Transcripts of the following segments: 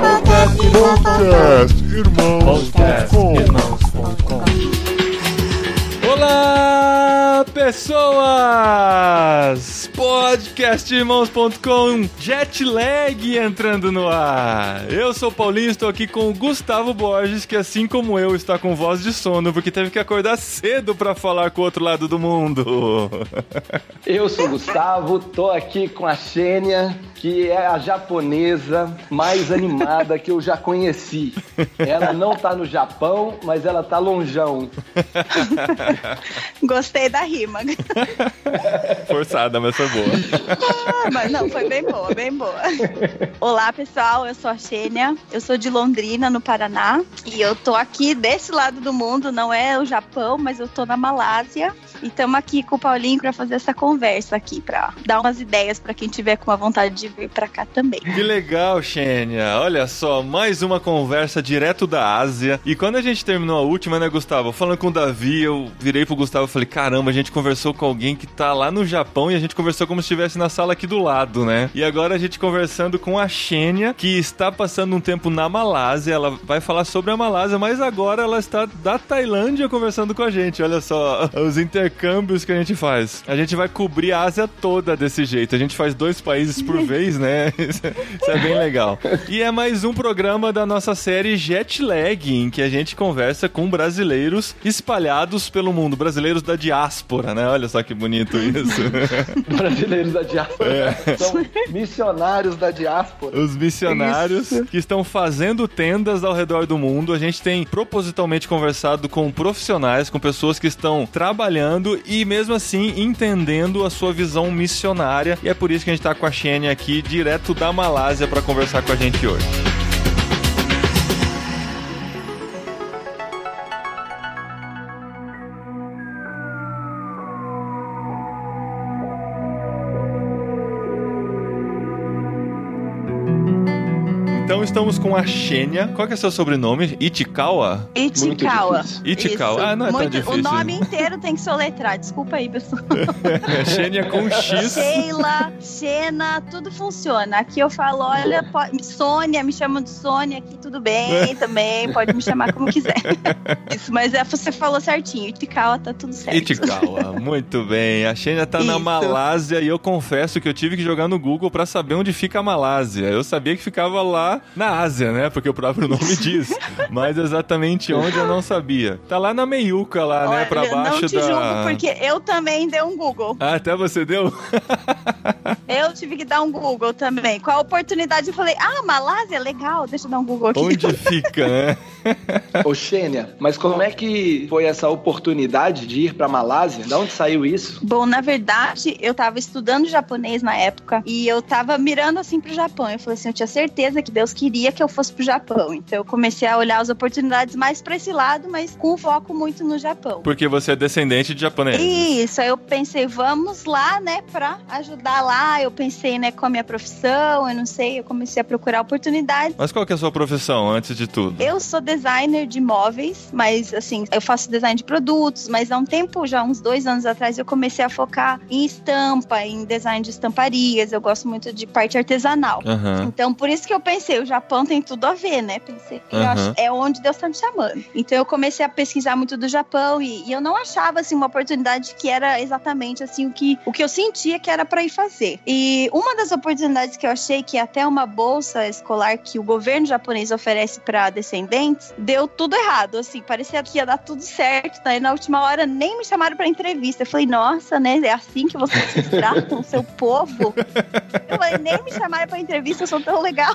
Podcast Irmãos.com Olá, pessoas! Podcastirmãos.com Jet lag entrando no ar. Eu sou o Paulinho, estou aqui com o Gustavo Borges, que assim como eu está com voz de sono porque teve que acordar cedo para falar com o outro lado do mundo. Eu sou o Gustavo, tô aqui com a Xênia, que é a japonesa mais animada que eu já conheci. Ela não tá no Japão, mas ela tá longeão. Gostei da rima. Forçada, mas foi boa. Ah, mas não, foi bem boa, bem boa. Olá, pessoal, eu sou a Xênia, eu sou de Londrina, no Paraná, e eu tô aqui desse lado do mundo, não é o Japão, mas eu tô na Malásia. E estamos aqui com o Paulinho para fazer essa conversa aqui, para dar umas ideias para quem tiver com a vontade de vir para cá também. Que legal, Xênia. Olha só, mais uma conversa direto da Ásia. E quando a gente terminou a última, né, Gustavo? Falando com o Davi, eu virei pro Gustavo e falei: caramba, a gente conversou com alguém que tá lá no Japão e a gente conversou como se estivesse na sala aqui do lado, né? E agora a gente conversando com a Xênia, que está passando um tempo na Malásia. Ela vai falar sobre a Malásia, mas agora ela está da Tailândia conversando com a gente. Olha só, os intercâmbios que a gente faz. A gente vai cobrir a Ásia toda desse jeito. A gente faz dois países por vez, né? Isso é bem legal. E é mais um programa da nossa série Jet Lag, em que a gente conversa com brasileiros espalhados pelo mundo, brasileiros da diáspora, né? Olha só que bonito isso. Brasileiros da diáspora. São missionários da diáspora. Os missionários que estão fazendo tendas ao redor do mundo. A gente tem propositalmente conversado com profissionais, com pessoas que estão trabalhando e mesmo assim entendendo a sua visão missionária. E é por isso que a gente tá com a Xenia aqui, direto da Malásia, para conversar com a gente hoje. Estamos com a Xênia. Qual que é seu sobrenome? Itikawa? Itikawa. Itikawa. Ah, não é tão Muito- difícil. O nome inteiro tem que soletrar. Desculpa aí, pessoal. Xênia com X. Sheila, Xena, tudo funciona. Aqui eu falo, olha, po- Sônia, me chamam de Sônia aqui, tudo bem também, pode me chamar como quiser. Isso, mas é, você falou certinho, Itikawa tá tudo certo. Itikawa, muito bem. A Xênia tá na Isso. Malásia e eu confesso que eu tive que jogar no Google pra saber onde fica a Malásia. Eu sabia que ficava lá na Ásia, né? Porque o próprio nome diz. Mas exatamente onde eu não sabia. Tá lá na meiuca lá, né? Pra baixo não te da. julgo, porque eu também dei um Google. Ah, até você deu? Eu tive que dar um Google também. Com a oportunidade, eu falei, ah, Malásia, legal, deixa eu dar um Google aqui. Onde fica, né? Ô Xênia, mas como é que foi essa oportunidade de ir pra Malásia? Da onde saiu isso? Bom, na verdade, eu tava estudando japonês na época e eu tava mirando assim pro Japão. Eu falei assim, eu tinha certeza que Deus queria que eu fosse pro Japão. Então eu comecei a olhar as oportunidades mais pra esse lado, mas com foco muito no Japão. Porque você é descendente de japonês. Isso, aí eu pensei, vamos lá, né, pra ajudar lá. Eu pensei, né, com a minha profissão, eu não sei, eu comecei a procurar oportunidades. Mas qual que é a sua profissão, antes de tudo? Eu sou designer de móveis, mas assim, eu faço design de produtos, mas há um tempo, já uns dois anos atrás, eu comecei a focar em estampa, em design de estamparias. Eu gosto muito de parte artesanal. Aham. Então, por isso que eu pensei, o Japão tem tudo a ver, né? Pensei, eu Aham. acho, é onde Deus tá me chamando. Então, eu comecei a pesquisar muito do Japão e, e eu não achava, assim, uma oportunidade que era exatamente, assim, o que, o que eu sentia que era para ir fazer. E uma das oportunidades que eu achei que é até uma bolsa escolar que o governo japonês oferece para descendentes, deu tudo errado, assim, parecia que ia dar tudo certo, daí na última hora nem me chamaram para entrevista. Eu falei, nossa, né, é assim que vocês tratam o seu povo? Eu falei, nem me chamaram pra entrevista, eu sou tão legal.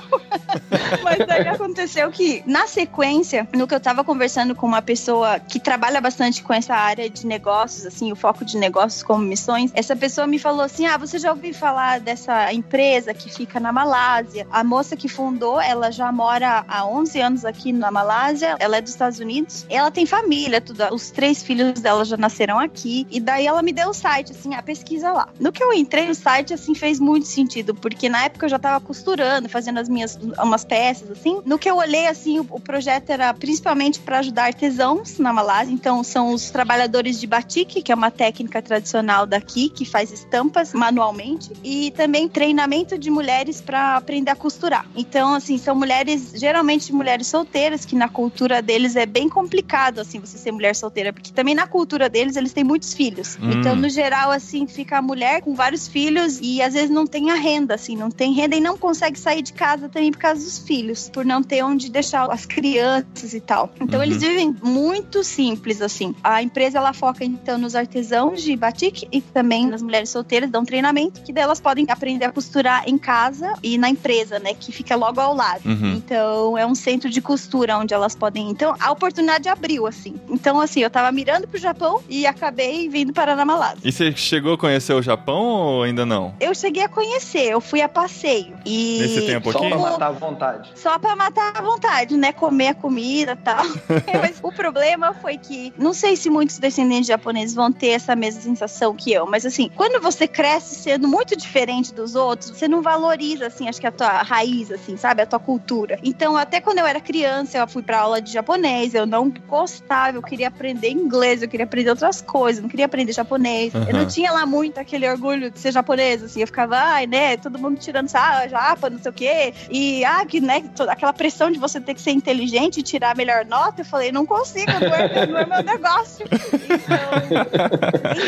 Mas daí aconteceu que, na sequência, no que eu tava conversando com uma pessoa que trabalha bastante com essa área de negócios, assim, o foco de negócios como missões, essa pessoa me falou assim: Ah, você já ouviu falar dessa empresa que fica na Malásia? A moça que fundou, ela já mora há 11 anos aqui na Malásia Ela é dos Estados Unidos. Ela tem família, tudo. Os três filhos dela já nasceram aqui. E daí ela me deu o site, assim, a pesquisa lá. No que eu entrei no site, assim, fez muito sentido, porque na época eu já tava costurando, fazendo as minhas umas peças, assim. No que eu olhei, assim, o, o projeto era principalmente para ajudar artesãos na Malásia. Então, são os trabalhadores de batik, que é uma técnica tradicional daqui, que faz estampas manualmente. E também treinamento de mulheres para aprender a costurar. Então, assim, são mulheres, geralmente mulheres solteiras, que na cultura deles é bem complicado, assim, você ser mulher solteira, porque também na cultura deles eles têm muitos filhos. Hum. Então, no geral, assim, fica a mulher com vários filhos e às vezes não tem a renda, assim, não tem renda e não consegue sair de casa também por causa dos filhos, por não ter onde deixar as crianças e tal. Então, uhum. eles vivem muito simples, assim. A empresa, ela foca, então, nos artesãos de batik e também nas mulheres solteiras, dão treinamento, que delas podem aprender a costurar em casa e na empresa, né, que fica logo ao lado. Uhum. Então, é um centro de costura onde elas podem. Então, a oportunidade abriu, assim. Então, assim, eu tava mirando pro Japão e acabei vindo para a Malásia. E você chegou a conhecer o Japão ou ainda não? Eu cheguei a conhecer, eu fui a passeio. E Nesse tempo aqui? Só pra matar a vontade. Só pra matar a vontade, né? Comer a comida e tal. mas o problema foi que, não sei se muitos descendentes japoneses vão ter essa mesma sensação que eu, mas assim, quando você cresce sendo muito diferente dos outros, você não valoriza, assim, acho que a tua raiz, assim, sabe? A tua cultura. Então, até quando eu era criança, eu fui pra aula de japonês, eu não gostava, eu queria aprender inglês, eu queria aprender outras coisas, não queria aprender japonês. Uhum. Eu não tinha lá muito aquele orgulho de ser japonês, assim, eu ficava, ai, né, todo mundo tirando, ah, japa, não sei o quê, e, ah, que, né, toda aquela pressão de você ter que ser inteligente e tirar a melhor nota, eu falei, não consigo, não é, não é meu negócio. Então,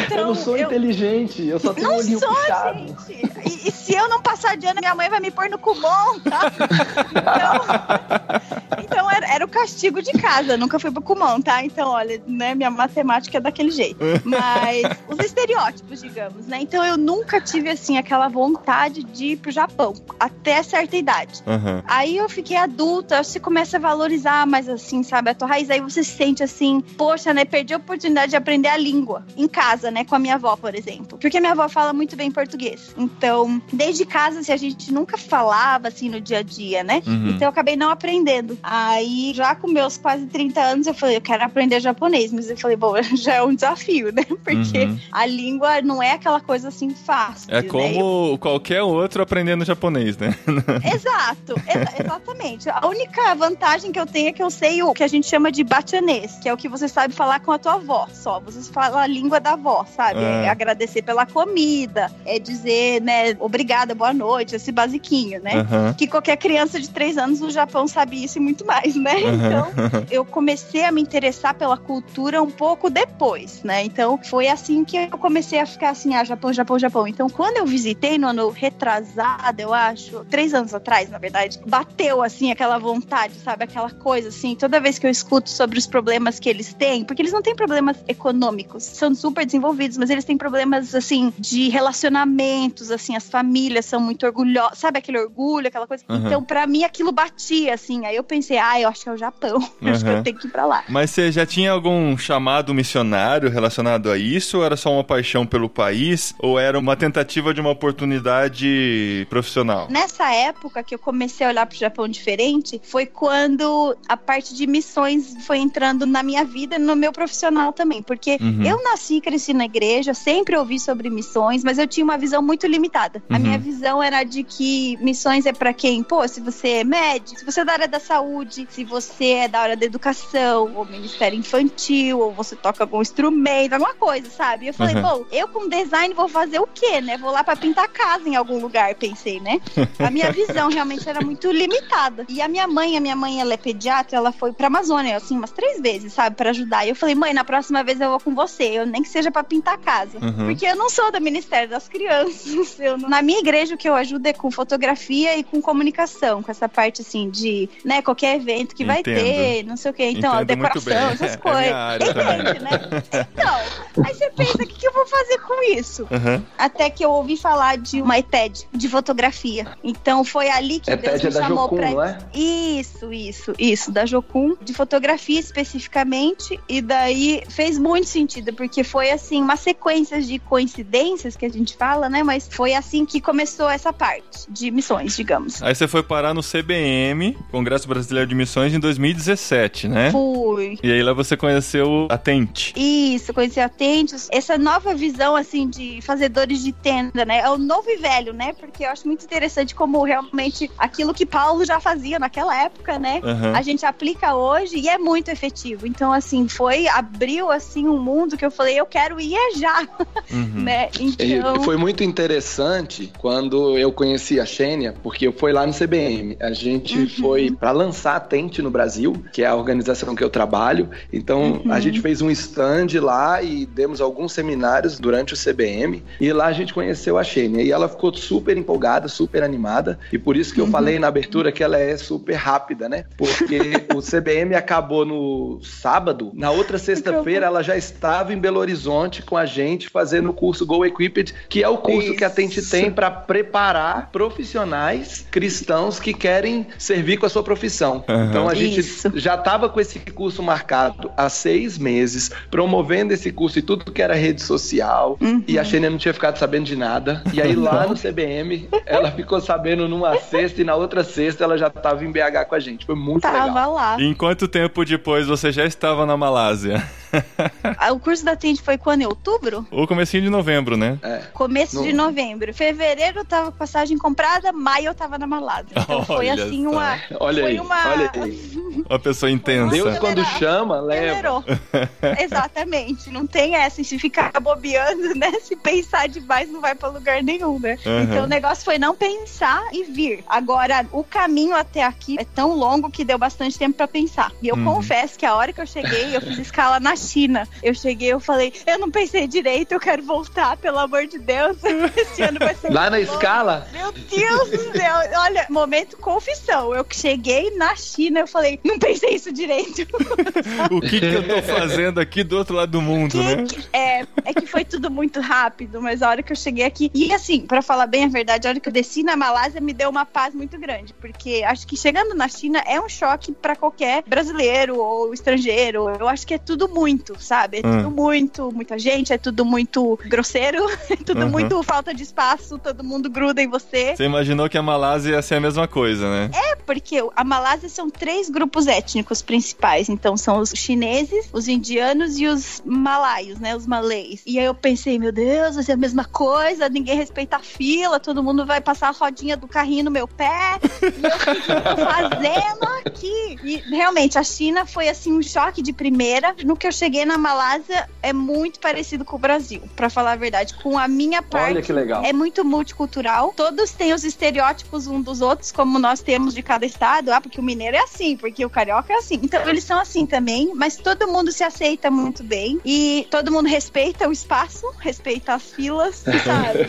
então, eu não sou eu... inteligente, eu só tenho um olhinho sou, puxado. Gente. E, e, se eu não passar de ano, minha mãe vai me pôr no Kumon, tá? Então, então era, era, o castigo de casa, nunca fui pro Kumon, tá? Então, olha, né, minha matemática é daquele jeito. Mas os estereótipos, digamos, né? Então eu nunca tive, assim, aquela vontade de ir pro Japão, até certa idade. Uhum. Aí eu fiquei adulta, você começa a valorizar mais, assim, sabe, a tua raiz. Aí você se sente assim, poxa, né, perdi a oportunidade de aprender a língua em casa, né, com a minha avó, por exemplo. Porque a minha avó fala muito bem português. Então, desde casa, assim, a gente nunca falava, assim, no dia a dia, né? Uhum. Então eu acabei não aprendendo. Aí, já com meus quase 30 anos, eu falei, eu quero aprender japonês. Mas eu falei, bom, já é um desafio, né? Porque uhum. a língua não é aquela coisa assim fácil. É né? como eu... qualquer outro aprendendo japonês, né? Exato, ex exatamente. A única vantagem que eu tenho é que eu sei o que a gente chama de batianês, que é o que você sabe falar com a tua avó só. Você fala a língua da avó, sabe? É, é agradecer pela comida, é dizer, né, obrigada, boa noite, esse basiquinho, né? Uhum. Que qualquer criança de três anos no Japão sabe isso e muito mais, né? Uhum. Então, eu comecei a me interessar pela cultura um pouco depois, né? Então, foi assim que eu comecei a ficar assim, ah, Japão, Japão, Japão. Então, quando eu visitei no ano retrasado, eu acho, três anos atrás, na verdade, bateu assim aquela vontade, sabe? Aquela coisa assim, toda vez que eu escuto sobre os problemas que eles têm, porque eles não têm problemas econômicos, são super desenvolvidos, mas eles têm problemas assim de relacionamentos, assim, as famílias são muito orgulhosas, sabe aquele orgulho, aquela coisa. Uhum. Então, para mim aquilo batia assim. Aí eu pensei, ah, eu acho que é o Japão, uhum. acho que eu tenho que ir para lá. Mas você já tinha algum chamado missionário relacionado a isso? Ou era só uma paixão pelo país? Ou era uma tentativa de uma oportunidade profissional? Nessa época que eu comecei a olhar para o Japão diferente, foi quando a parte de missões foi entrando na minha vida e no meu profissional também. Porque uhum. eu nasci e cresci na igreja, sempre ouvi sobre missões, mas eu tinha uma visão muito limitada. Uhum. A minha visão era de que missões é para quem? Pô, se você é médico, se você é da área da saúde, se você é da área da educação, ou ministério infantil, ou você toca algum instrumento, alguma coisa, sabe? Eu falei, uhum. bom, eu com design vou fazer o quê, né? Vou lá para pintar casa em algum lugar, pensei, né? A minha visão realmente era muito limitada. E a minha mãe, a minha mãe, ela é pediatra, ela foi pra Amazônia, assim, umas três vezes, sabe, para ajudar. E eu falei, mãe, na próxima vez eu vou com você, eu nem que seja para pintar casa. Uhum. Porque eu não sou do Ministério das Crianças. Eu, na minha igreja, o que eu ajudo é com fotografia e com comunicação, com essa parte, assim, de, né, qualquer evento que vai ter, não sei o quê. Então, Entendo decoração, essas é, coisas. É Entende, né? Então, aí você pensa, o que, que eu vou fazer com isso? Uhum. Até que eu ouvi falar de uma ETED, de fotografia. Então, foi ali que ETED Deus me é chamou Jocum, pra... Não é? Isso, isso, isso, da Jocum, de fotografia especificamente, e daí fez muito sentido, porque foi, assim, uma sequência de coincidências que a gente fala, né? Mas foi assim que começou essa parte de missões, digamos. Aí você foi parar no CBM, Congresso Brasileiro de Missões, em 2016. 2017, né? Fui. E aí lá você conheceu a Tente. Isso, conheci a Tentes. Essa nova visão, assim, de fazedores de tenda, né? É o novo e velho, né? Porque eu acho muito interessante como realmente aquilo que Paulo já fazia naquela época, né? Aham. A gente aplica hoje e é muito efetivo. Então, assim, foi, abriu, assim, um mundo que eu falei, eu quero ir é já, Uhum. né? E Então... foi muito interessante quando eu conheci a Xênia, porque eu fui lá no CBM. A gente Uhum. foi para lançar a Tente no Brasil, que é a organização que eu trabalho. Então Uhum. a gente fez um stand lá e demos alguns seminários durante o CBM. E lá a gente conheceu a Xênia. E ela ficou super empolgada, super animada. E por isso que eu Uhum. falei na abertura que ela é super rápida, né? Porque o CBM acabou no sábado. Na outra sexta-feira ela já estava em Belo Horizonte com a gente fazendo o curso Go Equipped, que é o curso que a Tente Isso. tem para preparar profissionais cristãos que querem servir com a sua profissão. Aham. Então a gente Isso. já estava com esse curso marcado há seis meses, promovendo esse curso e tudo que era rede social. Uhum. E a Xenia não tinha ficado sabendo de nada. E aí lá no CBM, ela ficou sabendo numa sexta e na outra sexta ela já estava em BH com a gente. Foi muito legal. Tava lá. E em quanto tempo depois você já estava na Malásia? Ah, O curso da Tente foi quando? Em outubro? Ou comecinho de novembro, né? É. Começo No- de novembro. Fevereiro eu tava com passagem comprada, maio eu tava na Malásia. Então foi Olha assim só. uma. Olha foi aí, uma. olha aí. Uma pessoa intensa. Deus quando chama, leva. Exatamente. Não tem essa. Se ficar bobeando, né? Se pensar demais, não vai pra lugar nenhum, né? Aham. Então o negócio foi não pensar e vir. Agora, o caminho até aqui é tão longo que deu bastante tempo pra pensar. E eu Uhum. confesso que a hora que eu cheguei, eu fiz escala na China. Eu cheguei, eu falei, eu não pensei direito, eu quero voltar, pelo amor de Deus. Esse ano vai ser Lá na escala, Meu Deus do céu. Olha, momento confissão. Eu cheguei na China, eu falei, não pensei isso direito. O que, que eu tô fazendo aqui do outro lado do mundo, né? Que- é, é que foi tudo muito rápido, mas a hora que eu cheguei aqui. E assim, pra falar bem a verdade, a hora que eu desci na Malásia me deu uma paz muito grande. Porque acho que chegando na China é um choque pra qualquer brasileiro ou estrangeiro. Eu acho que é tudo muito, sabe? É Hum. tudo muito, muita gente, é tudo muito grosseiro, é tudo Uhum. muito falta de espaço, todo mundo gruda em você. Você imaginou que a Malásia ia ser a mesma coisa, né? É porque a Malásia são três grupos étnicos principais. Então são os chineses, os indianos e os malaios, né? Os malês. E aí eu pensei, meu Deus, vai ser a mesma coisa, ninguém respeita a fila, todo mundo vai passar a rodinha do carrinho no meu pé. E eu o que eu tô fazendo aqui? E realmente, a China foi assim um choque de primeira. No que eu cheguei na Malásia, é muito parecido com o Brasil, pra falar a verdade. Com a minha parte. olha que legal. É muito multicultural. Todos têm os estereótipos um dos outros, como nós temos de cada estado. Ah, porque o mineiro é assim, porque o carioca é assim. Então eles são assim também, mas todo mundo se aceita muito bem. E todo mundo respeita o espaço, respeita as filas, sabe?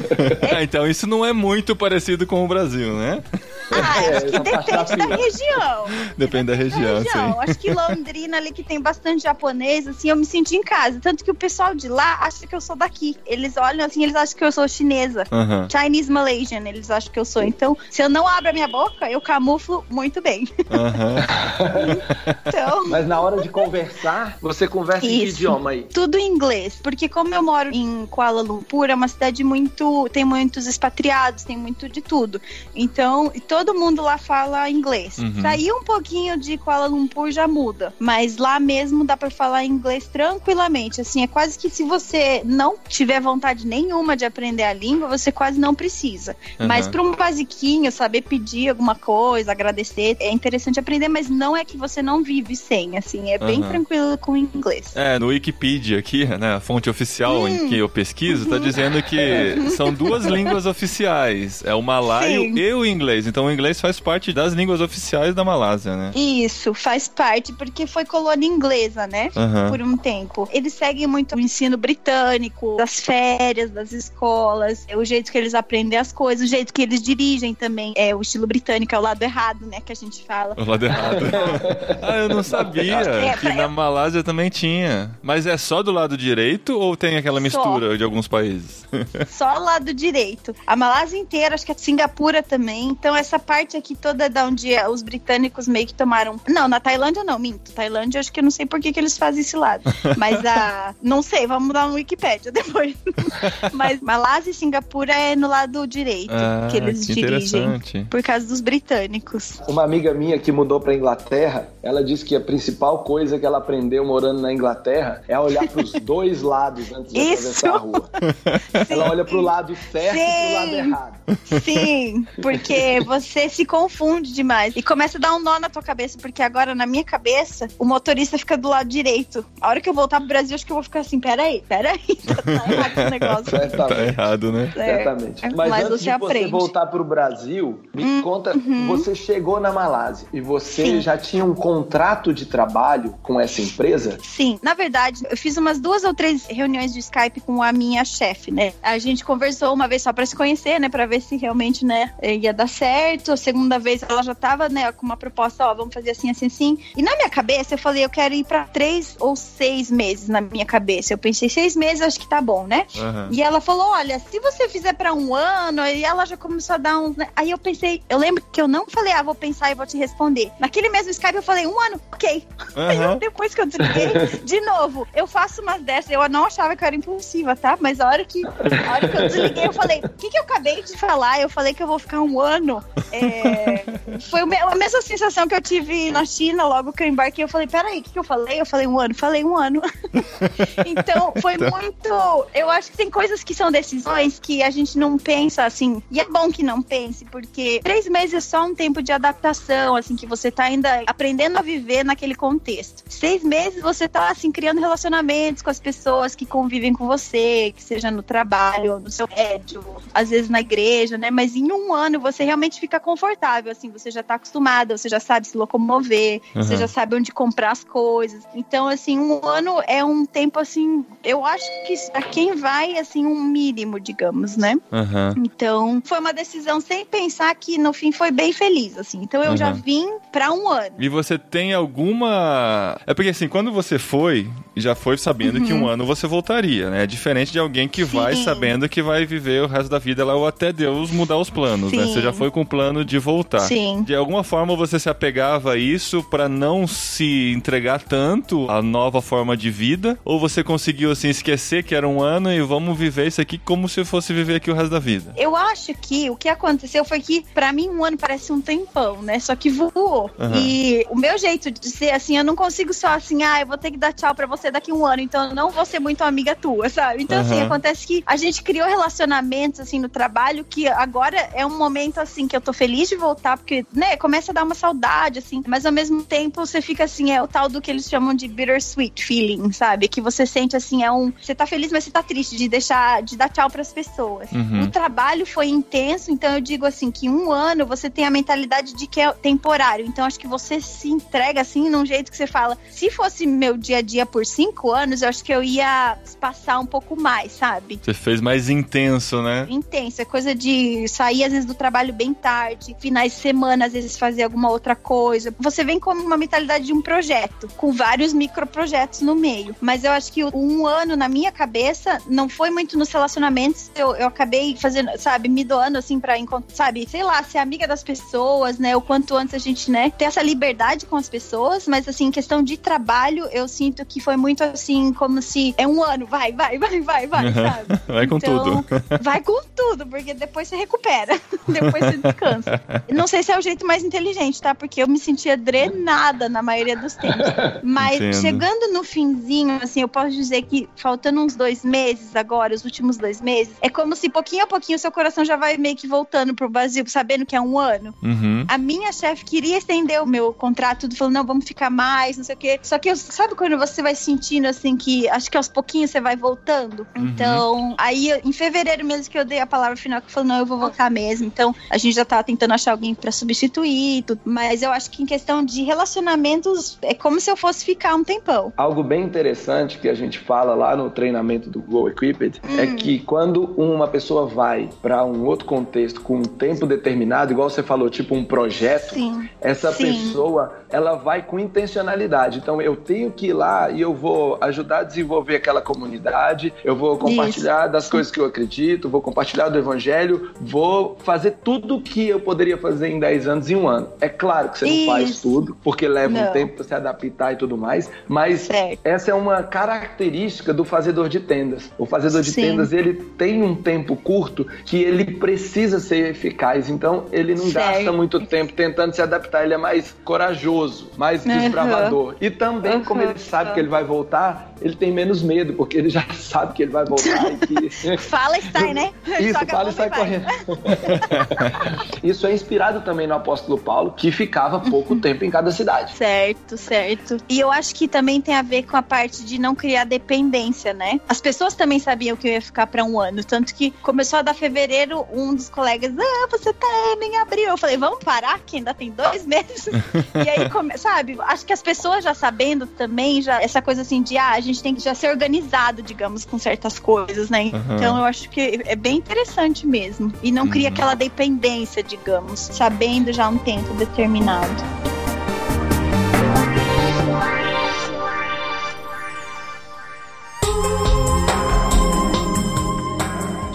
Ah, então isso não é muito parecido com o Brasil, né? Ah, É, acho que depende da região. Depende da região, região. sim. Acho que Londrina ali que tem bastante japonês, assim, eu me senti em casa. Tanto que o pessoal de lá acha que eu sou daqui. Eles olham assim, eles acham que eu sou chinesa. Aham. Chinese Malaysian, eles acham que eu sou. Então, se eu não abro a minha boca, eu camuflo muito bem. Aham. Então, Mas na hora de conversar, você conversa em que Isso. idioma aí? tudo em inglês. Porque como eu moro em Kuala Lumpur, é uma cidade muito. tem muitos expatriados, tem muito de tudo. Então, e todo mundo lá fala inglês. Uhum. Sair um pouquinho de Kuala Lumpur já muda. Mas lá mesmo dá pra falar inglês tranquilamente. Assim, é quase que se você não tiver vontade nenhuma de aprender a língua, você quase não precisa. Mas Aham. para um basiquinho, saber pedir alguma coisa, agradecer, é interessante aprender, mas não é que você não vive sem, assim, é bem Aham. tranquilo com o inglês. É, no Wikipedia aqui, né, a fonte oficial em Hum. que eu pesquiso, tá dizendo que são duas línguas oficiais. É o malaio Sim. e o inglês. Então o inglês faz parte das línguas oficiais da Malásia, né? Isso, faz parte, porque foi colônia inglesa, né? Aham. Por um tempo. Eles seguem muito o ensino britânico, das férias, das escolas, é o jeito que eles aprendem as coisas, o jeito que eles dirigem também. É o estilo britânico, é o lado errado, né? Que a gente fala. O lado errado. ah, eu não sabia É, que na Malásia também tinha. Mas é só do lado direito ou tem aquela Só. mistura de alguns países? Só o lado direito. A Malásia inteira, acho que a Singapura também. Então, essa essa parte aqui toda da onde os britânicos meio que tomaram. Não, na Tailândia não, minto. Tailândia, acho que eu não sei por que, que eles fazem esse lado. Mas a. não sei, vamos dar no Wikipedia depois. Mas Malásia e Singapura é no lado direito Ah, que eles que dirigem. Por causa dos britânicos. Uma amiga minha que mudou pra Inglaterra, ela disse que a principal coisa que ela aprendeu morando na Inglaterra é olhar pros dois lados antes de Isso. atravessar a rua. Ela olha pro lado certo e pro lado Sim. errado. Sim, porque você se confunde demais. E começa a dar um nó na tua cabeça, porque agora na minha cabeça, o motorista fica do lado direito. A hora que eu voltar pro Brasil, acho que eu vou ficar assim, peraí, peraí, tá, tá errado esse negócio. Tá errado, né? É, Certamente. mas Mas, antes você de aprende. você voltar pro Brasil, me conta, você chegou na Malásia e você Sim. já tinha um contrato de trabalho com essa empresa? Sim, na verdade, eu fiz umas duas ou três reuniões de Skype com a minha chefe, né? A gente conversou uma vez só pra se conhecer, né? Pra ver se realmente, né, ia dar certo. A segunda vez ela já tava, né, com uma proposta, ó, vamos fazer assim, assim, assim. E na minha cabeça eu falei, eu quero ir pra três ou seis meses na minha cabeça. Eu pensei, seis meses acho que tá bom, né? Aham. E ela falou: Olha, se você fizer pra um ano, e ela já começou a dar uns. né? Aí eu pensei, eu lembro que eu não falei, ah, vou pensar e vou te responder. Naquele mesmo Skype eu falei, um ano, ok. Aí Aham. depois que eu desliguei, de novo, eu faço umas dessas. Eu não achava que eu era impulsiva, tá? Mas a hora que, a hora que eu desliguei, eu falei, o que, que eu acabei de falar? Eu falei que eu vou ficar um ano. É, Foi a mesma sensação que eu tive na China logo que eu embarquei. Eu falei, peraí, o que, que eu falei? Eu falei um ano, falei um ano. Então, foi muito. Eu acho que tem coisas que são decisões que a gente não pensa assim. E é bom que não pense, porque três meses é só um tempo de adaptação, assim, que você tá ainda aprendendo a viver naquele contexto. Seis meses você tá, assim, criando relacionamentos com as pessoas que convivem com você, que seja no trabalho, no seu prédio, às vezes na igreja, né? Mas em um ano você realmente fica confortável, assim, você já tá acostumado, você já sabe se locomover, você Uhum. já sabe onde comprar as coisas. Então, assim, um ano é um tempo, assim, eu acho que pra quem vai, assim, um mínimo, digamos, né? Aham. Então, foi uma decisão sem pensar que no fim foi bem feliz, assim. Então, eu já Uhum. vim pra um ano. E você tem alguma. É porque assim, quando você foi, já foi sabendo que um ano você voltaria, né? É diferente de alguém que vai Uhum. Sim. sabendo que vai viver o resto da vida lá ou até Deus mudar os planos, né? Sim. Você já foi com o plano de voltar. Sim. De alguma forma você se apegava a isso pra não se entregar tanto à nova forma de vida? Ou você conseguiu assim esquecer que era um ano e vamos viver isso aqui como se fosse viver aqui o resto da vida? Eu acho que o que aconteceu foi que, pra mim, um ano parece um tempão, né? Só que voou. Aham. E o meu jeito de ser assim, eu não consigo só assim, ah, eu vou ter que dar tchau pra você daqui um ano, então eu não vou ser muito amiga tua, sabe? Então, assim, Aham. acontece que a gente criou relacionamentos, assim, no trabalho, que agora é um momento, assim, que eu tô feliz de voltar, porque, né, começa a dar uma saudade, assim, mas ao mesmo tempo você fica assim, é o tal do que eles chamam de bittersweet feeling, sabe? Que você sente assim, é um. Você tá feliz, mas você tá triste de deixar, de dar tchau pras pessoas. Uhum. O trabalho foi intenso, então eu digo assim que um ano você tem a mentalidade de que é temporário. Então acho que você se entrega assim num jeito que você fala. Se fosse meu dia a dia por cinco anos, eu acho que eu ia passar um pouco mais, sabe? Você fez mais intenso, né? Intenso, é coisa de sair às vezes do trabalho bem tarde, finais de semana, às vezes fazer alguma outra coisa. Você vem com uma mentalidade de um projeto, com vários microprojetos no meio. Mas eu acho que um ano na minha cabeça não foi muito nos relacionamentos. Eu, eu acabei fazendo, sabe, me doando assim pra encontrar, sabe, sei lá, ser amiga das pessoas, né? O quanto antes a gente, né, ter essa liberdade com as pessoas, mas assim, questão de trabalho, eu sinto que foi muito assim, como se é um ano, vai, vai, vai, vai, vai, sabe? Vai com Então, tudo. Vai com tudo, porque depois você recupera. depois você descansa. Não sei se é o jeito mais inteligente, tá? Porque eu me sentia drenada na maioria dos tempos. Mas Entendo. chegando no finzinho, assim, eu posso dizer que faltando uns dois meses agora, os últimos dois meses, é como se pouquinho a pouquinho seu coração já vai meio que voltando pro Brasil, sabendo que é um ano. Uhum. A minha chefe queria estender o meu contrato, tudo falou, não, vamos ficar mais, não sei o quê. Só que eu, sabe quando você vai sentindo assim que acho que aos pouquinhos você vai voltando? Uhum. Então, aí em fevereiro mesmo que eu dei a palavra final, que falei, não, eu vou voltar mesmo. Então, a gente já tava tentando achar alguém pra substituir, tudo. mas eu acho que em questão de relacionamentos, é como se eu fosse ficar um tempão. Algo bem interessante que a gente fala lá no treinamento do Go Equipped é Hum. que quando uma pessoa vai para um outro contexto com um tempo determinado, igual você falou, tipo um projeto, Sim. essa Sim. pessoa ela vai com intencionalidade. Então eu tenho que ir lá e eu vou ajudar a desenvolver aquela comunidade, eu vou compartilhar das coisas que eu acredito, vou compartilhar do evangelho, vou fazer tudo o que eu poderia fazer em 10 anos em um ano. É claro que você não Isso. faz tudo, porque leva Não. um tempo para se adaptar e tudo mais, mas Certo. essa é uma característica do fazedor de tendas. O fazedor de Sim. tendas, ele tem um tempo curto que ele precisa ser eficaz, então ele não Certo. gasta muito tempo tentando se adaptar, ele é mais corajoso, mais Aham. desbravador. E também, como Aham. ele sabe que ele vai voltar, ele tem menos medo, porque ele já sabe que ele vai voltar e que Fala e sai, né? isso, Joga fala e sai correndo. Isso é inspirado também no apóstolo Paulo, que ficava pouco tempo em cada cidade. Certo, certo. E eu acho que também tem a ver com a parte de não criar dependência, né? As pessoas também sabiam que eu ia ficar pra um ano, tanto que começou a dar fevereiro, um dos colegas, ah, você tá em abril. Eu falei, vamos parar, que ainda tem dois meses. e aí, come- sabe, acho que as pessoas já sabendo também, já essa coisa assim de, ah, a gente tem que já ser organizado, digamos, com certas coisas, né? Então eu acho que é bem interessante mesmo. E não cria Uhum. aquela dependência, digamos, sabendo já um tempo determinado.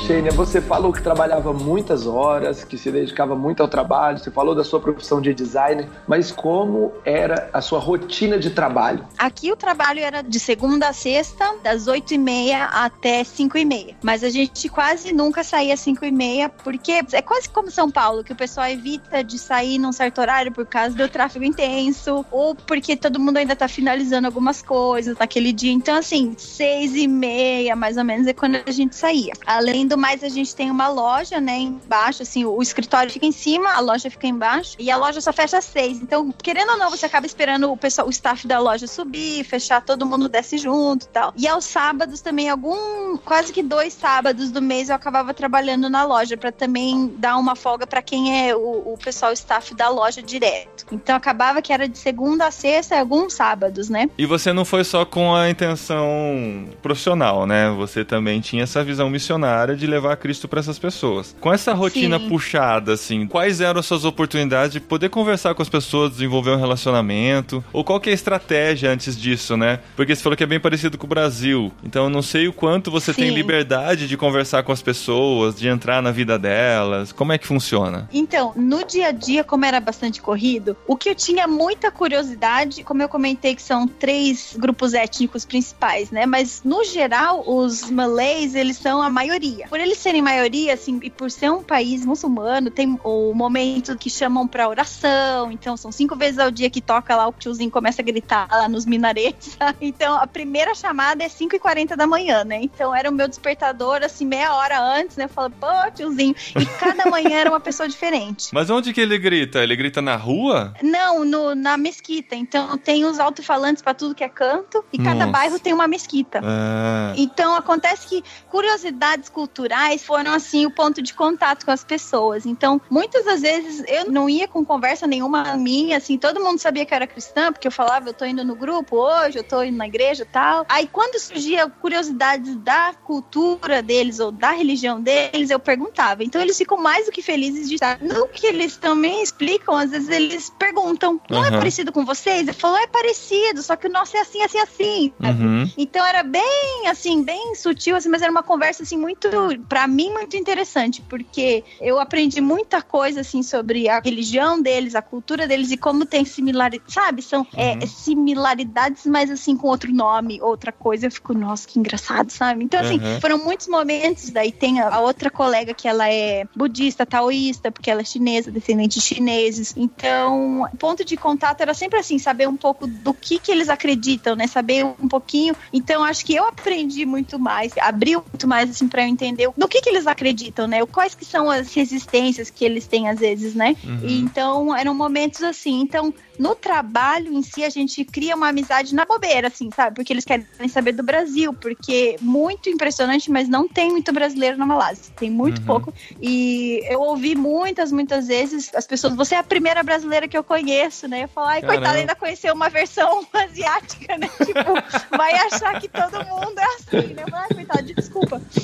Xênia, você falou que trabalhava muitas horas, que se dedicava muito ao trabalho, você falou da sua profissão de designer, mas como era a sua rotina de trabalho? Aqui o trabalho era de segunda a sexta, das 8 e meia até 5 e meia. Mas a gente quase nunca saía às 5 e meia, porque é quase como São Paulo, que o pessoal evita de sair num certo horário por causa do tráfego intenso, ou porque todo mundo ainda tá finalizando algumas coisas naquele dia. Então, assim, 6 e meia, mais ou menos, é quando a gente saía. Além do mais, a gente tem uma loja, né, embaixo, assim, o escritório fica em cima, a loja fica embaixo, e a loja só fecha às 6. Então, querendo ou não, você acaba esperando o pessoal, o staff da loja subir, fechar, todo mundo desce junto e tal. E aos sábados também, algum, quase que dois sábados do mês eu acabava trabalhando na loja para também dar uma folga para quem é o, o pessoal o staff da loja direto. Então acabava que era de segunda a sexta e alguns sábados, né? E você não foi só com a intenção profissional, né? Você também tinha essa visão missionária de levar Cristo para essas pessoas. Com essa rotina Sim. puxada, assim, quais eram as suas oportunidades de poder conversar com as pessoas, desenvolver um relacionamento? Ou qual que é a estratégia antes disso, né? Porque você falou que é bem parecido com o Brasil. Então eu não sei o quanto você tem Sim. liberdade de conversar com as pessoas, de entrar na vida delas. Como é que funciona? Então, no dia a dia, como era bastante corrido, o que eu tinha muita curiosidade, como eu comentei que são três grupos étnicos principais, né? Mas no geral, os malays, eles são a maioria. Por eles serem maioria, assim, e por ser um país muçulmano, tem o momento que chamam pra oração, então são cinco vezes ao dia que toca lá, o tiozinho começa a gritar lá nos minaretes. Então, a primeira chamada é 5 e 40 da manhã, né? Então, era o meu despertador, assim, meia hora antes, né? Eu falo, pô, tiozinho. E cada manhã era uma pessoa diferente. Mas onde que ele grita? Ele grita na rua? Não, no- na mesquita. Então tem os alto-falantes pra tudo que é canto e cada Nossa. bairro tem uma mesquita. Ah, Então acontece que curiosidades culturais foram assim o ponto de contato com as pessoas. Então, muitas das vezes eu não ia com conversa nenhuma minha, assim, todo mundo sabia que eu era cristã, porque eu falava, eu tô indo no grupo hoje, eu tô indo na igreja e tal. Aí quando surgia curiosidades da cultura deles ou da religião deles, eu perguntava. Então eles ficam mais do que felizes de estar. No que eles também explicam, às vezes eles perguntam: "Não é Aham. parecido com vocês?" Eu falo: "É parecido, só que o nosso é assim, assim, assim." uhum. Então era bem assim, bem sutil, assim, mas era uma conversa assim muito, pra mim, muito interessante, porque eu aprendi muita coisa assim sobre a religião deles, a cultura deles e como tem similaridades, sabe? São é, Uhum. similaridades, mas assim com outro nome, outra coisa. Eu fico, nossa, que engraçado, sabe? Então assim, Uhum. foram muitos momentos. Daí tem a, a outra colega que ela é budista, taoísta, porque ela é chinesa, descendente de chineses. Então, o ponto de contato era sempre assim, saber um pouco do que que eles acreditam, né? Saber um pouquinho. Então, acho que eu aprendi muito mais, abriu muito mais assim para eu entender no que que eles acreditam, né? Quais que são as resistências que eles têm às vezes, né? Uhum. E, então, eram momentos assim. Então, no trabalho em si, a gente cria uma amizade na bobeira, assim, sabe? Porque eles querem saber do Brasil, porque muito impressionante, mas não tem muito brasileiro na Malásia. Tem muito Uhum. pouco. E eu ouvi muitas, muitas vezes as pessoas, você é a primeira brasileira que eu conheço, né? Eu falo, ai, Caramba. coitada, ainda conheceu uma versão asiática, né? Tipo, vai achar que todo mundo é assim, né? Falo, ai, coitado, desculpa.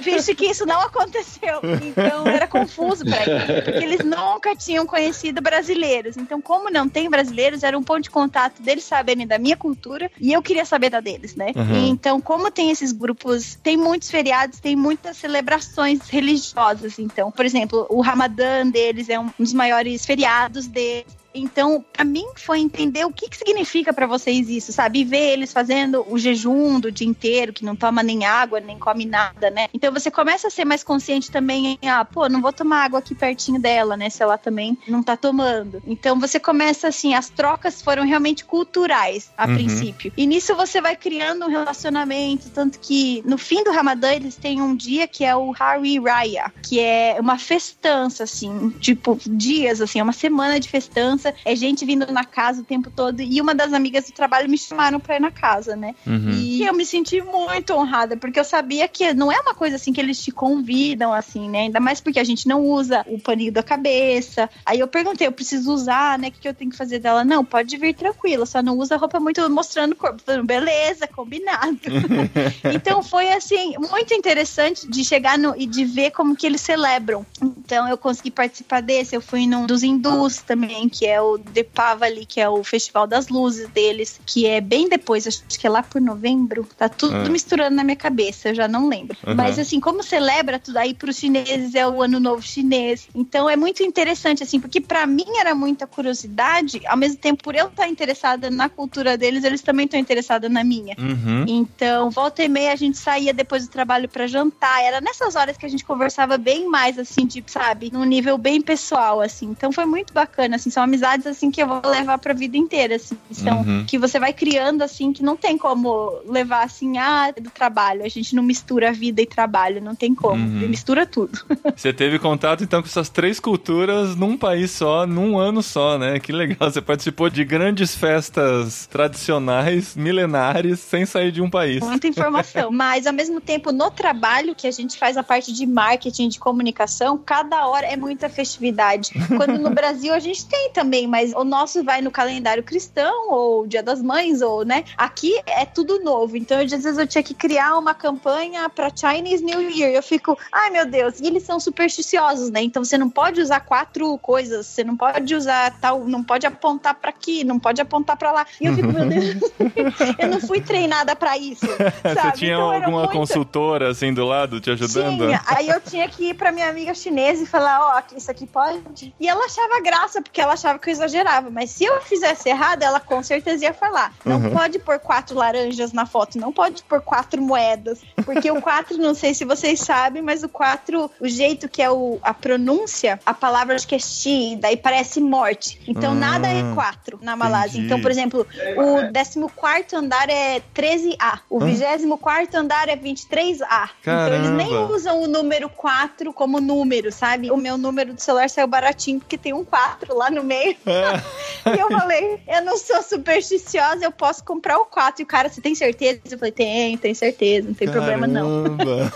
Finge que isso não aconteceu. Então era confuso pra eles, porque eles nunca tinham conhecido brasileiros. Então, como não tem brasileiros, era um ponto de contato deles saberem da minha cultura e eu queria saber da deles, né? Uhum. Então, como tem esses grupos, tem muitos feriados, tem muitas celebrações religiosas. Então, por exemplo, o Ramadã deles é um dos maiores feriados deles. Então, para mim foi entender o que, que significa para vocês isso, sabe? E ver eles fazendo o jejum do dia inteiro, que não toma nem água, nem come nada, né? Então você começa a ser mais consciente também em, ah, pô, não vou tomar água aqui pertinho dela, né? Se ela também não tá tomando. Então você começa assim, as trocas foram realmente culturais a uhum. princípio. E nisso você vai criando um relacionamento, tanto que no fim do Ramadã eles têm um dia que é o Hari Raya, que é uma festança, assim, tipo, dias, assim, é uma semana de festança é gente vindo na casa o tempo todo. E uma das amigas do trabalho me chamaram pra ir na casa, né? Uhum. E eu me senti muito honrada, porque eu sabia que não é uma coisa assim que eles te convidam, assim, né? Ainda mais porque a gente não usa o paninho da cabeça. Aí eu perguntei, eu preciso usar, né? O que eu tenho que fazer dela? Não, pode vir tranquila, só não usa roupa muito mostrando o corpo. Falando, beleza, combinado. então foi assim, muito interessante de chegar no, e de ver como que eles celebram. Então eu consegui participar desse, eu fui num dos hindus também, que é o Depavali, que é o Festival das Luzes deles, que é bem depois, acho que é lá por novembro. Tá tudo é. misturando na minha cabeça, eu já não lembro. Uhum. Mas assim, como celebra tudo aí para os chineses é o Ano Novo Chinês. Então é muito interessante assim, porque para mim era muita curiosidade, ao mesmo tempo por eu estar interessada na cultura deles, eles também estão interessados na minha. Uhum. Então, volta e meia a gente saía depois do trabalho para jantar. Era nessas horas que a gente conversava bem mais assim, tipo, sabe, num nível bem pessoal assim. Então foi muito bacana assim, são amizades assim que eu vou levar pra vida inteira, assim. São uhum. que você vai criando assim que não tem como levar assim, ah, do trabalho. A gente não mistura vida e trabalho, não tem como. Uhum. Mistura tudo. Você teve contato então com essas três culturas num país só, num ano só, né? Que legal. Você participou de grandes festas tradicionais, milenares, sem sair de um país. Muita informação. Mas ao mesmo tempo, no trabalho que a gente faz a parte de marketing, de comunicação, cada hora é muita festividade. Quando no Brasil a gente tem também mas o nosso vai no calendário cristão, ou Dia das Mães, ou, né? Aqui é tudo novo. Então, às vezes eu tinha que criar uma campanha para Chinese New Year. Eu fico, ai meu Deus, e eles são supersticiosos, né? Então você não pode usar quatro coisas, você não pode usar tal, não pode apontar para aqui, não pode apontar para lá. E eu fico, meu Deus, eu não fui treinada para isso. Sabe? Você tinha então, alguma muito... consultora assim do lado te ajudando? Tinha. Aí eu tinha que ir para minha amiga chinesa e falar, ó, oh, isso aqui pode. E ela achava graça, porque ela achava que eu exagerava, mas se eu fizesse errado, ela com certeza ia falar. Não uhum. pode pôr quatro laranjas na foto, não pode pôr quatro moedas. Porque o quatro, não sei se vocês sabem, mas o quatro, o jeito que é o, a pronúncia, a palavra acho que é chi, daí parece morte. Então nada é ah, quatro na Malásia. Entendi. Então, por exemplo, o 14 andar é 13A, o 24 andar é 23A. Caramba. Então eles nem usam o número 4 como número, sabe? O meu número do celular saiu baratinho porque tem um 4 lá no meio. É. e eu falei, eu não sou supersticiosa, eu posso comprar o 4. E o cara, você tem certeza? Eu falei, tenho, tenho certeza, não tem Caramba. problema não.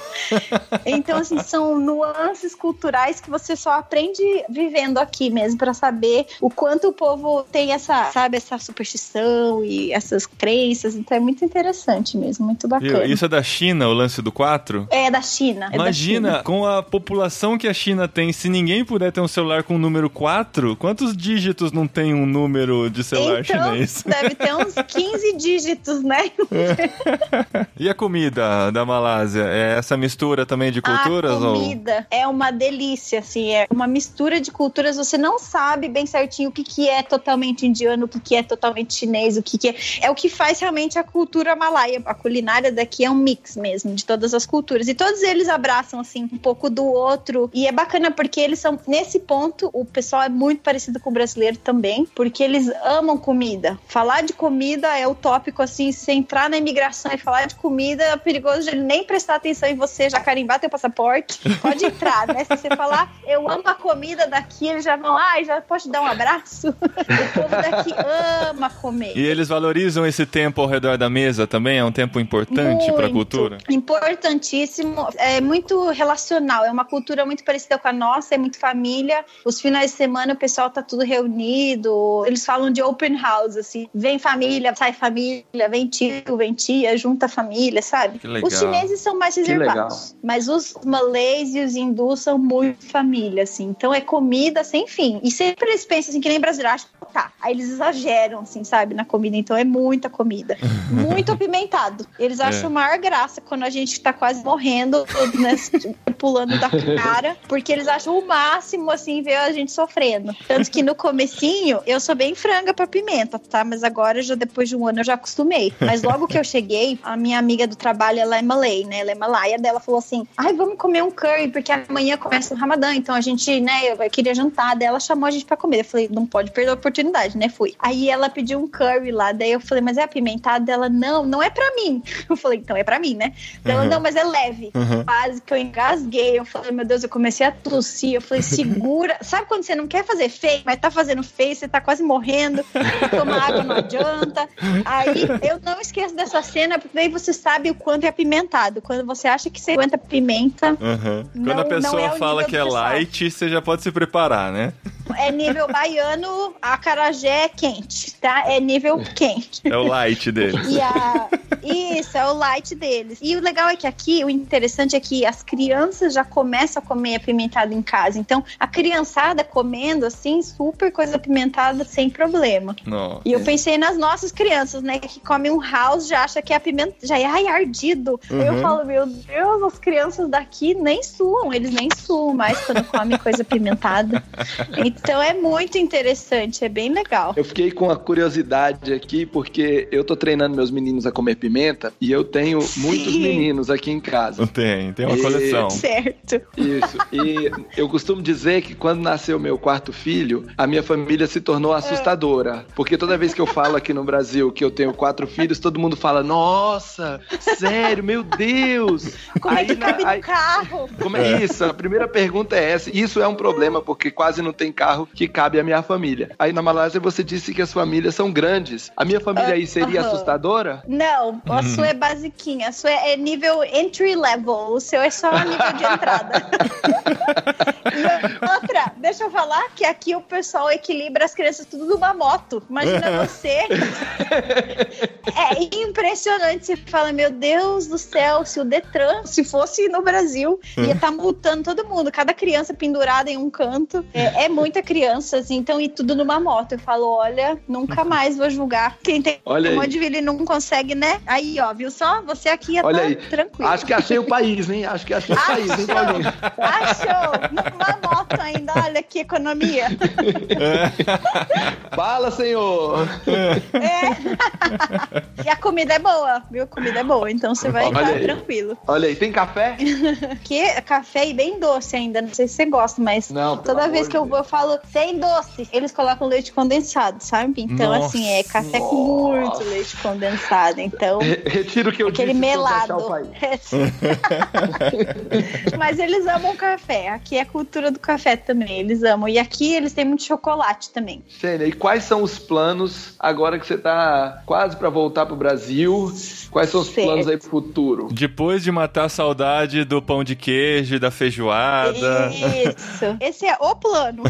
Então, assim, são nuances culturais que você só aprende vivendo aqui mesmo, para saber o quanto o povo tem essa, sabe, essa superstição e essas crenças. Então é muito interessante mesmo, muito bacana. Isso é da China, o lance do 4? É da China. É Imagina, da China. com a população que a China tem, se ninguém puder ter um celular com o número 4, quantos dígitos dígitos não tem um número de celular então, chinês? Deve ter uns 15 dígitos, né? É. E a comida da Malásia? É essa mistura também de culturas? A comida ou? é uma delícia, assim, é uma mistura de culturas. Você não sabe bem certinho o que, que é totalmente indiano, o que, que é totalmente chinês, o que, que é. É o que faz realmente a cultura malaia. A culinária daqui é um mix mesmo de todas as culturas. E todos eles abraçam, assim, um pouco do outro. E é bacana porque eles são, nesse ponto, o pessoal é muito parecido com o brasileiro também, porque eles amam comida. Falar de comida é o tópico, assim, se entrar na imigração e falar de comida, é perigoso de ele nem prestar atenção em você, já carimbar teu passaporte. Pode entrar, né? Se você falar, eu amo a comida daqui, eles já vão, ai, ah, já pode dar um abraço? o povo daqui ama comer. E eles valorizam esse tempo ao redor da mesa também? É um tempo importante para a cultura? Importantíssimo. É muito relacional. É uma cultura muito parecida com a nossa, é muito família. Os finais de semana o pessoal tá tudo reunido reunido. Eles falam de open house, assim. Vem família, sai família, vem tio, vem tia, junta família, sabe? Os chineses são mais reservados. Mas os malês e os hindus são muito família, assim. Então é comida sem fim. E sempre eles pensam assim, que nem brasileiro, acho tá. Aí eles exageram, assim, sabe, na comida. Então é muita comida. Muito apimentado. Eles acham é. maior graça quando a gente tá quase morrendo, né, pulando da cara, porque eles acham o máximo, assim, ver a gente sofrendo. Tanto que no comecinho, eu sou bem franga pra pimenta, tá? Mas agora, já depois de um ano, eu já acostumei. Mas logo que eu cheguei, a minha amiga do trabalho, ela é malay, né? Ela é malaia, dela falou assim, ai, vamos comer um curry, porque amanhã começa o Ramadã, então a gente, né, eu queria jantar. Daí ela chamou a gente pra comer. Eu falei, não pode perder a oportunidade, né? Fui. Aí ela pediu um curry lá, daí eu falei, mas é apimentado? Dela, não, não é pra mim. Eu falei, então é pra mim, né? Ela, uhum. não, mas é leve. Uhum. Quase que eu engasguei. Eu falei, meu Deus, eu comecei a tossir. Eu falei, segura. Sabe quando você não quer fazer feio, mas tá fazendo feio, você tá quase morrendo, tomar água não adianta. Aí eu não esqueço dessa cena, porque daí você sabe o quanto é apimentado. Quando você acha que você aguenta pimenta. Uhum. Quando não, a pessoa é fala que é light, você já pode se preparar, né? É nível baiano, a carajé é quente, tá? É nível quente. É o light deles. E a... Isso, é o light deles. E o legal é que aqui, o interessante é que as crianças já começam a comer apimentado em casa. Então, a criançada comendo, assim, super coisa apimentada sem problema. Nossa. E eu pensei nas nossas crianças, né? Que comem um house, já acha que é apimenta, já é ai, ardido. Uhum. Eu falo, meu Deus, as crianças daqui nem suam, eles nem suam mais quando comem coisa apimentada. Então é muito interessante, é bem legal. Eu fiquei com a curiosidade aqui, porque eu tô treinando meus meninos a comer pimenta e eu tenho Sim. muitos meninos aqui em casa. Tem, tem uma e... coleção. Certo. Isso. E eu costumo dizer que quando nasceu meu quarto filho, a minha família se tornou ah. assustadora. Porque toda vez que eu falo aqui no Brasil que eu tenho quatro filhos, todo mundo fala: Nossa, sério, meu Deus! Como aí, é que cabe na, aí, carro? Como é isso? A primeira pergunta é essa. Isso é um problema, porque quase não tem carro carro que cabe à minha família. Aí na Malásia você disse que as famílias são grandes. A minha família aí seria uh -huh. assustadora? Não, a uhum. sua é basiquinha. A sua é nível entry level. O seu é só nível de entrada. outra, deixa eu falar que aqui o pessoal equilibra as crianças tudo numa moto. Imagina você. é impressionante. Você fala, meu Deus do céu, se o Detran, se fosse no Brasil, ia estar tá multando todo mundo. Cada criança pendurada em um canto. É, é muita criança, assim, então, e tudo numa moto. Eu falo, olha, nunca mais vou julgar. Quem tem olha um monte de ele não consegue, né? Aí, ó, viu só? Você aqui ia olha tá aí. tranquilo. Acho que achei o país, hein? Acho que achei o país, hein, Paulinho? Achou! Numa moto ainda, olha que economia. Fala, senhor! É. E a comida é boa, viu? A comida é boa, então você vai olha estar aí. tranquilo. Olha aí, tem café? que café e bem doce ainda, não sei se você gosta, mas não, toda vez que eu vou, eu falo sem doce. Eles colocam leite condensado, sabe? Então, Nossa. assim, é café com muito leite condensado. Então, retiro o que eu aquele disse. melado. Mas eles amam café. Aqui é a cultura do café também. Eles amam. E aqui eles têm muito chocolate também. Xênia, e quais são os planos agora que você tá quase para voltar pro Brasil? Quais são os certo. planos aí pro futuro? Depois de matar a saudade do pão de queijo, da feijoada. Isso. Esse é o plano.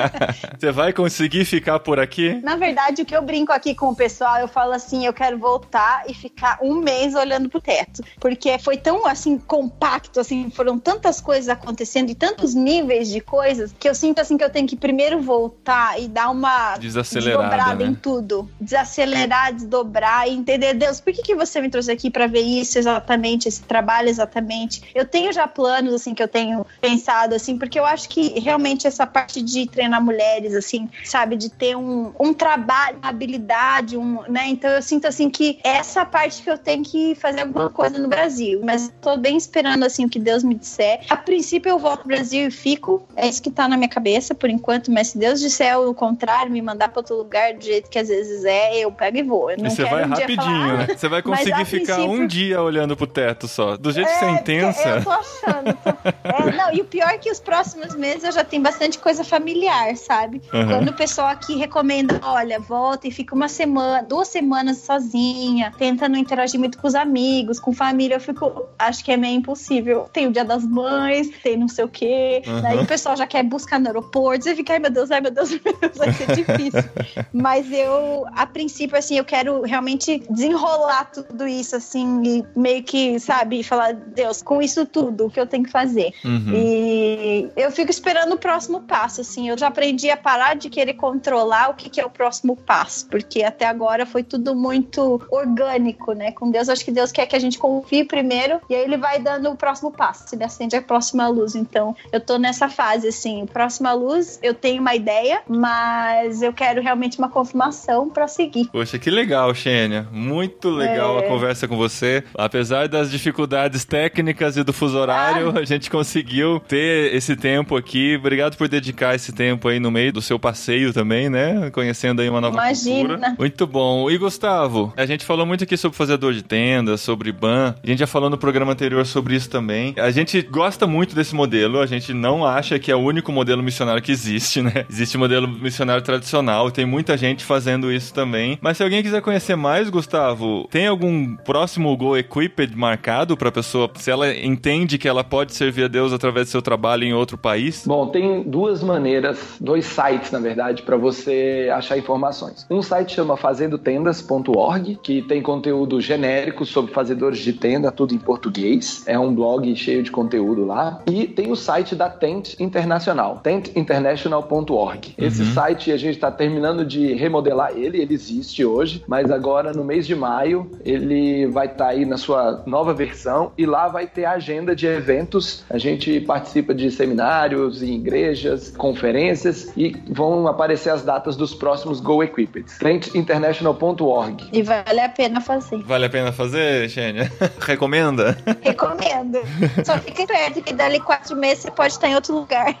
Você vai conseguir ficar por aqui? Na verdade, o que eu brinco aqui com o pessoal, eu falo assim, eu quero voltar e ficar um mês olhando pro teto. Porque foi tão, assim, compacto, assim, foram tantas coisas acontecendo e tantos níveis de coisas que eu sinto, assim, que eu tenho que primeiro voltar e dar uma desdobrada né? em tudo. Desacelerar, desdobrar e entender, Deus, por que, que você me trouxe aqui para ver isso exatamente, esse trabalho exatamente? Eu tenho já planos, assim, que eu tenho pensado, assim, porque eu acho que realmente essa parte de treinar mulheres, assim, sabe? De ter um, um trabalho, uma habilidade, um, né? Então eu sinto, assim, que essa parte que eu tenho que fazer alguma coisa no Brasil. Mas tô bem esperando, assim, o que Deus me disser. A princípio eu volto pro Brasil e fico. É isso que tá na minha cabeça por enquanto. Mas se Deus disser o contrário, me mandar pra outro lugar do jeito que às vezes é, eu pego e vou. Eu não e você vai um rapidinho, falar, né? Você vai conseguir ficar princípio... um dia olhando pro teto só. Do jeito é, que você é intensa. Eu tô achando. Tô... É, não, e o pior é que os próximos meses eu já tenho bastante coisa familiar familiar, sabe? Uhum. Quando o pessoal aqui recomenda, olha, volta e fica uma semana, duas semanas sozinha, tenta não interagir muito com os amigos, com família, eu fico, acho que é meio impossível. Tem o dia das mães, tem não sei o quê. Uhum. Daí o pessoal já quer buscar no aeroporto, você fica, ai meu Deus, ai meu Deus, meu Deus vai ser difícil. Mas eu, a princípio, assim, eu quero realmente desenrolar tudo isso, assim, e meio que, sabe, falar, Deus, com isso tudo, o que eu tenho que fazer. Uhum. E eu fico esperando o próximo passo, assim, eu já aprendi a parar de querer controlar o que, que é o próximo passo, porque até agora foi tudo muito orgânico, né? Com Deus, acho que Deus quer que a gente confie primeiro, e aí ele vai dando o próximo passo, ele acende a próxima luz. Então, eu tô nessa fase, assim, próxima luz, eu tenho uma ideia, mas eu quero realmente uma confirmação para seguir. Poxa, que legal, Xênia. Muito legal é... a conversa com você. Apesar das dificuldades técnicas e do fuso horário, ah. a gente conseguiu ter esse tempo aqui. Obrigado por dedicar esse tempo aí no meio do seu passeio também, né? Conhecendo aí uma nova Imagina. cultura. Muito bom. E Gustavo, a gente falou muito aqui sobre fazedor de tenda, sobre ban. A gente já falou no programa anterior sobre isso também. A gente gosta muito desse modelo, a gente não acha que é o único modelo missionário que existe, né? Existe modelo missionário tradicional, tem muita gente fazendo isso também. Mas se alguém quiser conhecer mais, Gustavo, tem algum próximo Go Equipped marcado para pessoa, se ela entende que ela pode servir a Deus através do seu trabalho em outro país? Bom, tem duas maneiras, dois sites, na verdade, para você achar informações. Um site chama fazendotendas.org, que tem conteúdo genérico sobre fazedores de tenda, tudo em português. É um blog cheio de conteúdo lá. E tem o site da Tent Internacional, tentinternational.org. Esse uhum. site a gente está terminando de remodelar ele, ele existe hoje, mas agora no mês de maio ele vai estar tá aí na sua nova versão e lá vai ter a agenda de eventos. A gente participa de seminários em igrejas, conferências e vão aparecer as datas dos próximos Go Equipped. tentinternational.org. E vale a pena fazer. Vale a pena fazer, Xênia? Recomenda? Recomendo. Só fica esperto que dali quatro meses você pode estar em outro lugar.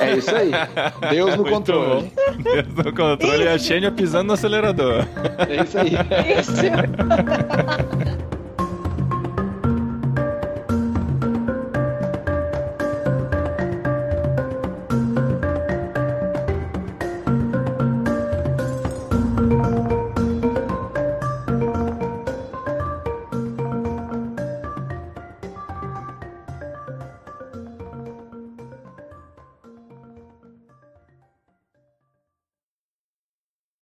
É isso aí. Deus no Muito controle. Bom. Deus no controle isso. e a Xênia pisando no acelerador. É isso aí. Isso.